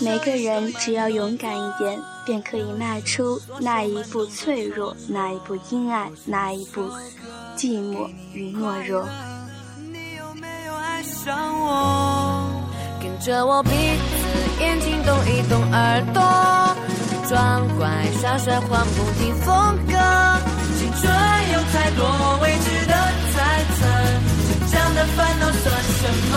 每个人只要勇敢一点，便可以迈出那一步脆弱，那一步阴暗，那一步寂寞与懦弱。你有没有爱上我？跟着我鼻子、眼睛动一动，耳朵装乖耍帅，换不停风格。青春有太多未知的猜测，成长的烦恼算什么？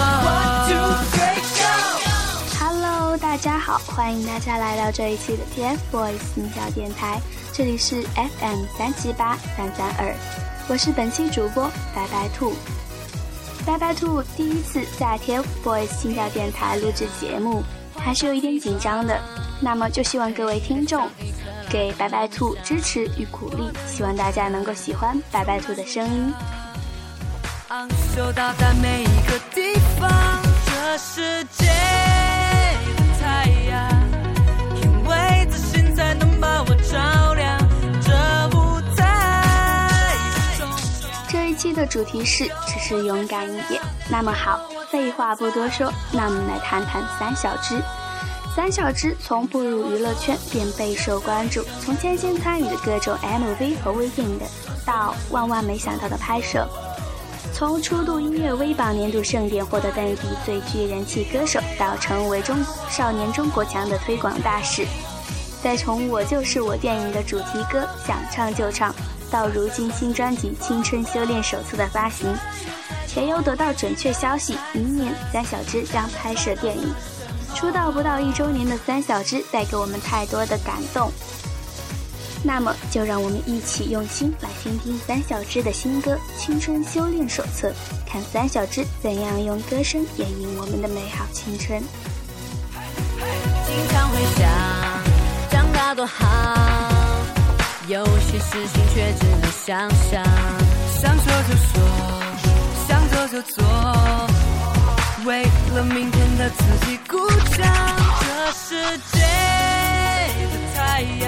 大家好，欢迎大家来到这一期的 TFBOYS 音效电台，这里是 FM 三七八三三二，我是本期主播白白兔。白白兔第一次在 TFBOYS 心跳电台录制节目，还是有一点紧张的。那么就希望各位听众给白白兔支持与鼓励，希望大家能够喜欢白白兔的声音。每一个地方，这世界。的主题是只是勇敢一点。那么好，废话不多说，那我们来谈谈三小只。三小只从步入娱乐圈便备受关注，从牵线参与的各种 MV 和微电影的，到万万没想到的拍摄。从初度音乐微榜年度盛典获得内地最具人气歌手，到成为中少年中国强的推广大使，再从《我就是我》电影的主题歌想唱就唱，到如今新专辑《青春修炼手册》的发行，且又得到准确消息，明年三小只将拍摄电影。出道不到一周年的三小只带给我们太多的感动。那么，就让我们一起用心来听听三小只的新歌《青春修炼手册》，看三小只怎样用歌声演绎我们的美好青春。经常会想，长大多好，有些事情却只能想想。想说就说，想做就做，为了明天的自己鼓掌。这世界的太阳。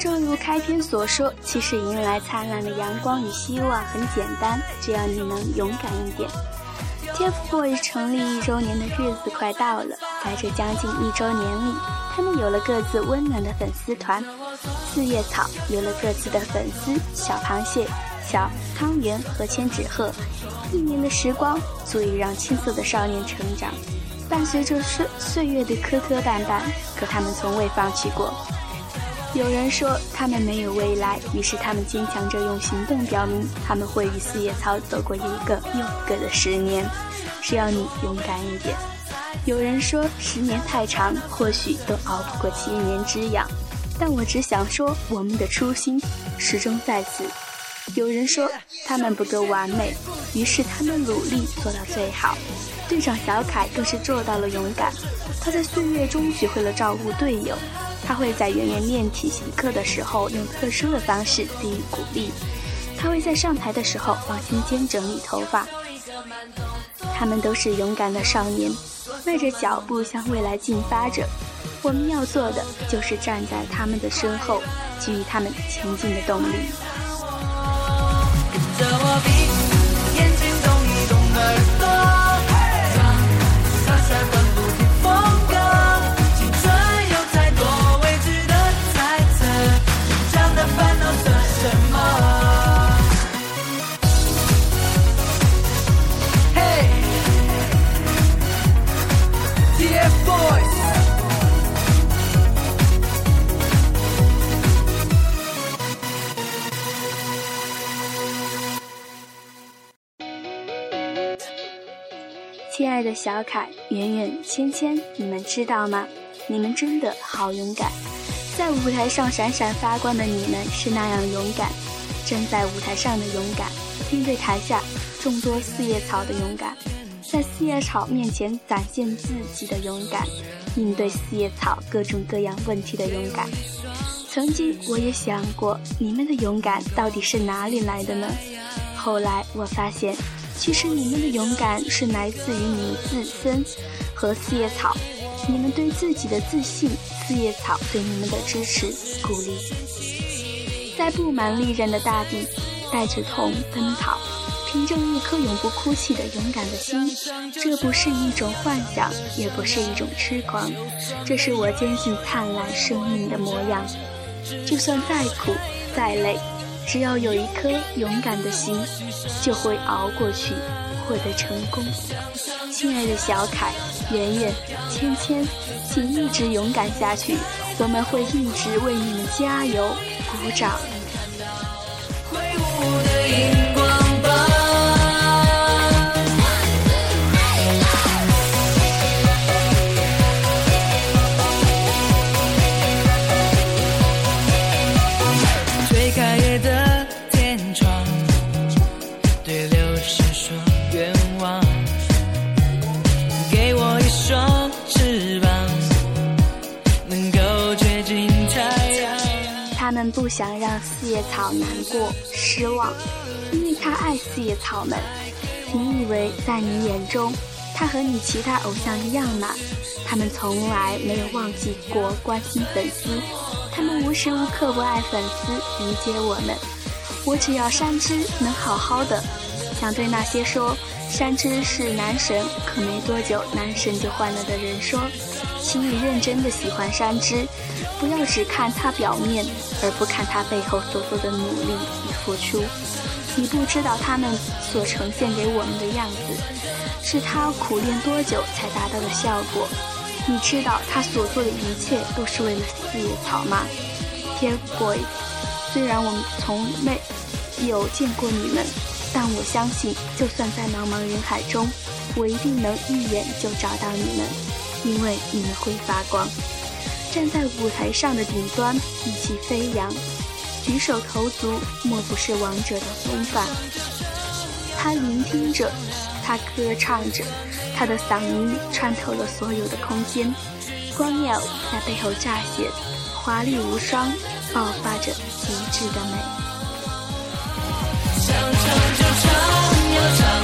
正如开篇所说，其实迎来灿烂的阳光与希望很简单，只要你能勇敢一点。TFBOYS 成立一周年的日子快到了，在这将近一周年里，他们有了各自温暖的粉丝团，四叶草有了各自的粉丝小螃蟹、小汤圆和千纸鹤。一年的时光足以让青涩的少年成长，伴随着岁岁月的磕磕绊绊，可他们从未放弃过。有人说他们没有未来，于是他们坚强着用行动表明他们会与四叶草走过一个又一个的十年。只要你勇敢一点。有人说十年太长，或许都熬不过七年之痒，但我只想说我们的初心始终在此。有人说他们不够完美，于是他们努力做到最好。队长小凯更是做到了勇敢，他在岁月中学会了照顾队友。他会在圆圆练体型课的时候用特殊的方式给予鼓励，他会在上台的时候帮芊芊整理头发。他们都是勇敢的少年，迈着脚步向未来进发着。我们要做的就是站在他们的身后，给予他们前进的动力。小凯、圆圆、芊芊，你们知道吗？你们真的好勇敢，在舞台上闪闪发光的你们是那样勇敢，站在舞台上的勇敢，面对台下众多四叶草的勇敢，在四叶草面前展现自己的勇敢，应对四叶草各种各样问题的勇敢。曾经我也想过，你们的勇敢到底是哪里来的呢？后来我发现。其实你们的勇敢是来自于你们自身和四叶草，你们对自己的自信，四叶草对你们的支持鼓励。在布满利刃的大地，带着痛奔跑，凭着一颗永不哭泣的勇敢的心。这不是一种幻想，也不是一种痴狂，这是我坚信灿烂生命的模样。就算再苦再累，只要有一颗勇敢的心，就会熬过去，获得成功。亲爱的小凯、圆圆、芊芊，请一直勇敢下去，我们会一直为你们加油鼓掌。不想让四叶草难过、失望，因为他爱四叶草们。你以为在你眼中，他和你其他偶像一样吗？他们从来没有忘记过关心粉丝，他们无时无刻不爱粉丝，理解我们。我只要山之能好好的，想对那些说山之是男神，可没多久男神就换了的人说，请你认真的喜欢山之。不要只看他表面，而不看他背后所做的努力与付出。你不知道他们所呈现给我们的样子，是他苦练多久才达到的效果。你知道他所做的一切都是为了四叶草吗？TFBOYS，虽然我们从没有见过你们，但我相信，就算在茫茫人海中，我一定能一眼就找到你们，因为你们会发光。站在舞台上的顶端，意气飞扬，举手投足莫不是王者的风范。他聆听着，他歌唱着，他的嗓音穿透了所有的空间，光耀在背后乍现，华丽无双，爆发着极致的美。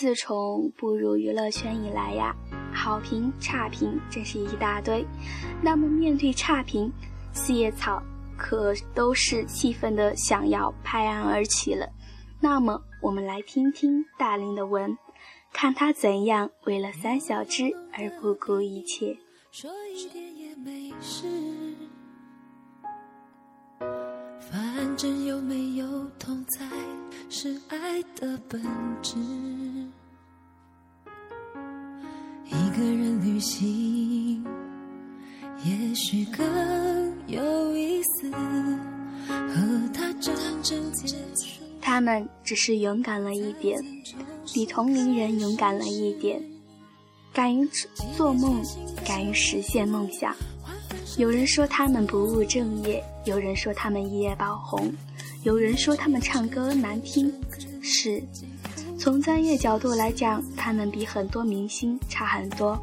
自从步入娱乐圈以来呀，好评差评真是一大堆。那么面对差评，四叶草可都是气愤的想要拍案而起了。那么我们来听听大林的文。看他怎样为了三小只而不顾一切。说一点也没事，反正有没有同在是爱的本质。一个人旅行，也许更有意思。和他真正结束。他们只是勇敢了一点。比同龄人勇敢了一点，敢于做梦，敢于实现梦想。有人说他们不务正业，有人说他们一夜爆红，有人说他们唱歌难听。是，从专业角度来讲，他们比很多明星差很多。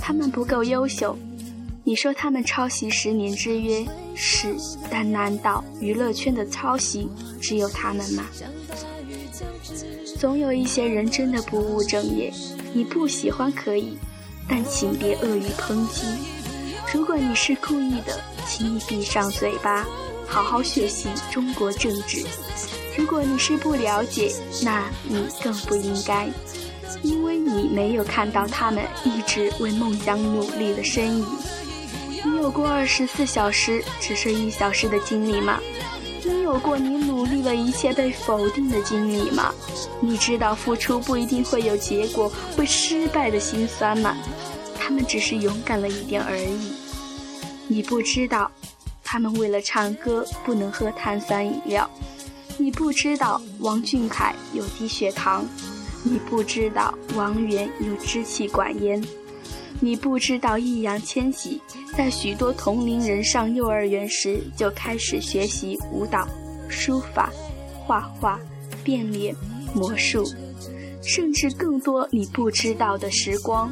他们不够优秀。你说他们抄袭十年之约，是，但难道娱乐圈的抄袭只有他们吗？总有一些人真的不务正业，你不喜欢可以，但请别恶语抨击。如果你是故意的，请你闭上嘴巴，好好学习中国政治。如果你是不了解，那你更不应该，因为你没有看到他们一直为梦想努力的身影。你有过二十四小时只睡一小时的经历吗？你有过你努力了一切被否定的经历吗？你知道付出不一定会有结果，会失败的心酸吗？他们只是勇敢了一点而已。你不知道，他们为了唱歌不能喝碳酸饮料。你不知道王俊凯有低血糖。你不知道王源有支气管炎。你不知道易烊千玺在许多同龄人上幼儿园时就开始学习舞蹈、书法、画画、变脸、魔术。甚至更多你不知道的时光。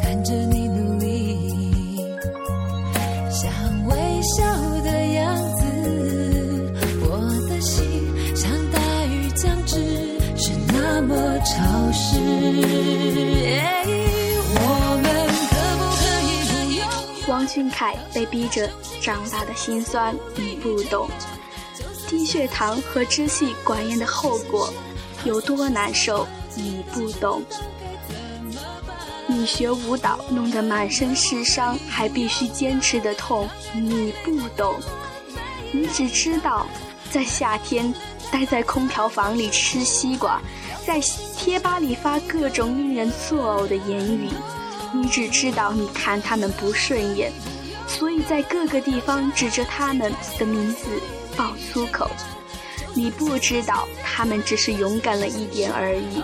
看着你潮湿。王俊凯被逼着长大的心酸，你不懂。低血糖和支气管炎的后果有多难受，你不懂。你学舞蹈弄得满身是伤，还必须坚持的痛，你不懂。你只知道在夏天待在空调房里吃西瓜，在贴吧里发各种令人作呕的言语。你只知道你看他们不顺眼，所以在各个地方指着他们的名字。爆粗口，你不知道他们只是勇敢了一点而已，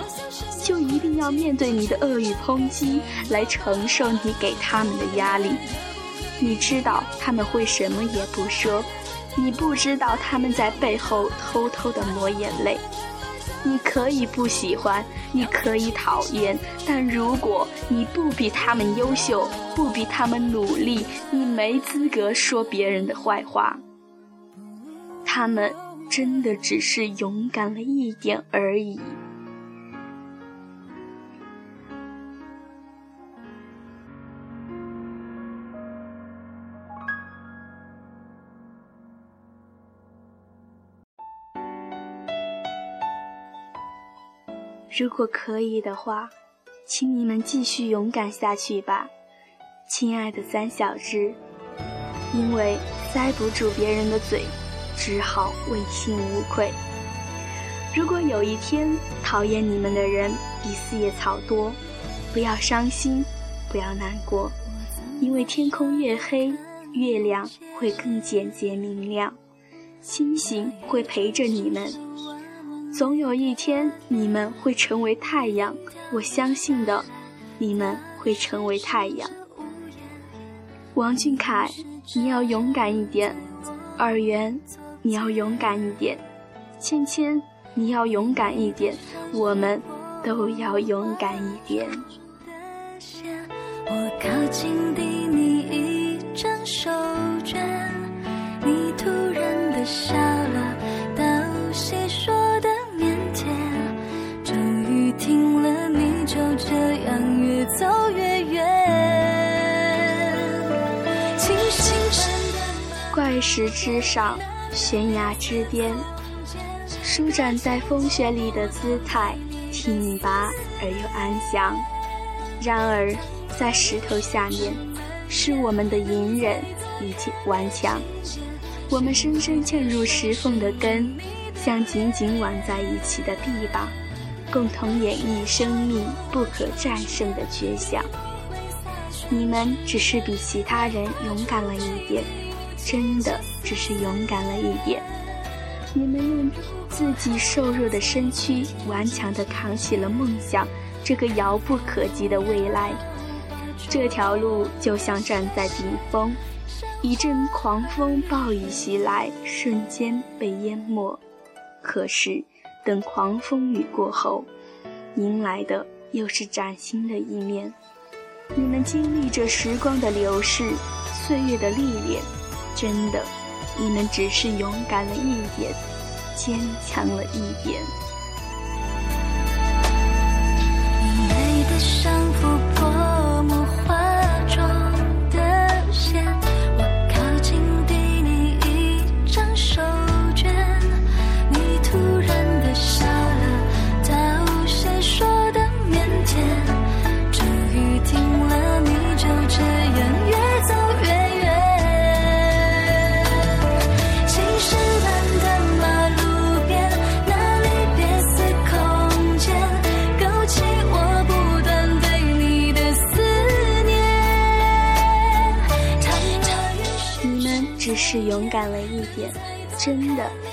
就一定要面对你的恶语抨击来承受你给他们的压力。你知道他们会什么也不说，你不知道他们在背后偷偷的抹眼泪。你可以不喜欢，你可以讨厌，但如果你不比他们优秀，不比他们努力，你没资格说别人的坏话。他们真的只是勇敢了一点而已。如果可以的话，请你们继续勇敢下去吧，亲爱的三小只，因为塞不住别人的嘴。只好问心无愧。如果有一天讨厌你们的人比四叶草多，不要伤心，不要难过，因为天空越黑，月亮会更简洁明亮，星星会陪着你们。总有一天你们会成为太阳，我相信的，你们会成为太阳。王俊凯，你要勇敢一点，二元。你要勇敢一点，芊芊，你要勇敢一点，我们都要勇敢一点。石之上。悬崖之巅，舒展在风雪里的姿态，挺拔而又安详。然而，在石头下面，是我们的隐忍以及顽强。我们深深嵌入石缝的根，像紧紧挽在一起的臂膀，共同演绎生命不可战胜的绝响。你们只是比其他人勇敢了一点。真的只是勇敢了一点，你们用自己瘦弱的身躯顽强地扛起了梦想，这个遥不可及的未来。这条路就像站在顶峰，一阵狂风暴雨袭来，瞬间被淹没。可是，等狂风雨过后，迎来的又是崭新的一面。你们经历着时光的流逝，岁月的历练。真的，你们只是勇敢了一点，坚强了一点。是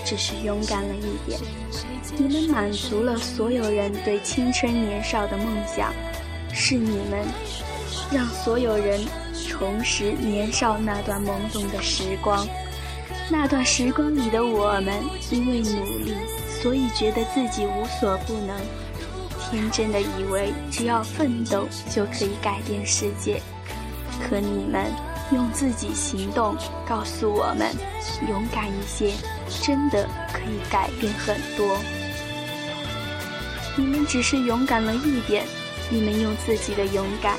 只是勇敢了一点。你们满足了所有人对青春年少的梦想，是你们让所有人重拾年少那段懵懂的时光。那段时光里的我们，因为努力，所以觉得自己无所不能，天真的以为只要奋斗就可以改变世界。可你们用自己行动告诉我们，勇敢一些，真的可以改变很多。你们只是勇敢了一点，你们用自己的勇敢，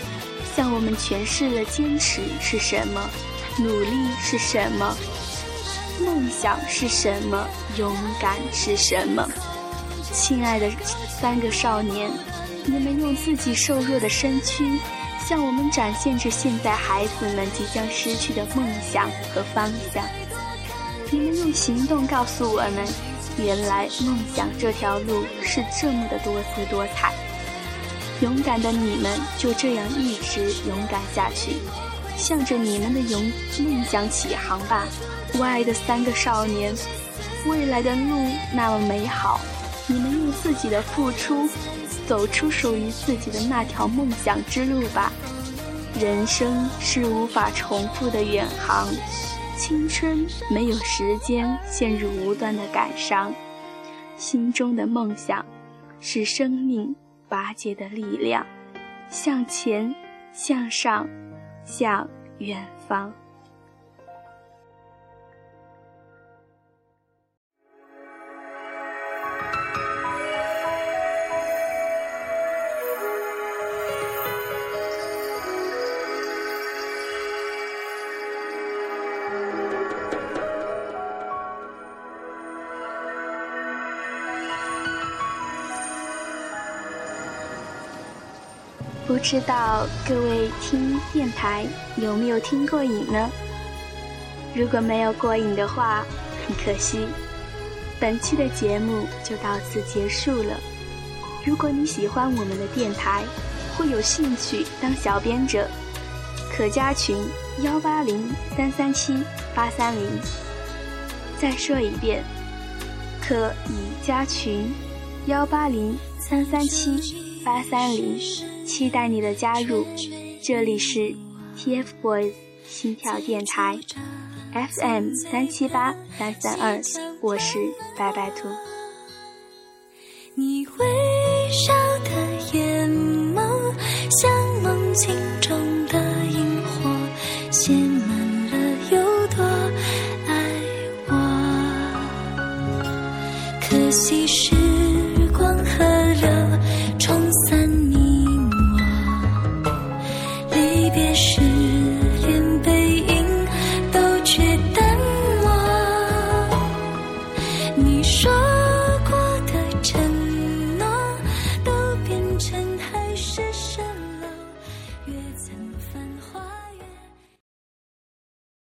向我们诠释了坚持是什么，努力是什么。梦想是什么？勇敢是什么？亲爱的三个少年，你们用自己瘦弱的身躯，向我们展现着现在孩子们即将失去的梦想和方向。你们用行动告诉我们，原来梦想这条路是这么的多姿多彩。勇敢的你们就这样一直勇敢下去，向着你们的勇梦想起航吧。我爱的三个少年，未来的路那么美好，你们用自己的付出，走出属于自己的那条梦想之路吧。人生是无法重复的远航，青春没有时间陷入无端的感伤，心中的梦想是生命拔节的力量，向前，向上，向远方。不知道各位听电台有没有听过瘾呢？如果没有过瘾的话，很可惜，本期的节目就到此结束了。如果你喜欢我们的电台，或有兴趣当小编者，可加群幺八零三三七八三零。再说一遍，可以加群幺八零三三七八三零。期待你的加入，这里是 TFBOYS 心跳电台，FM 三七八三三二，我是白白兔。你微笑的眼眸，像梦境中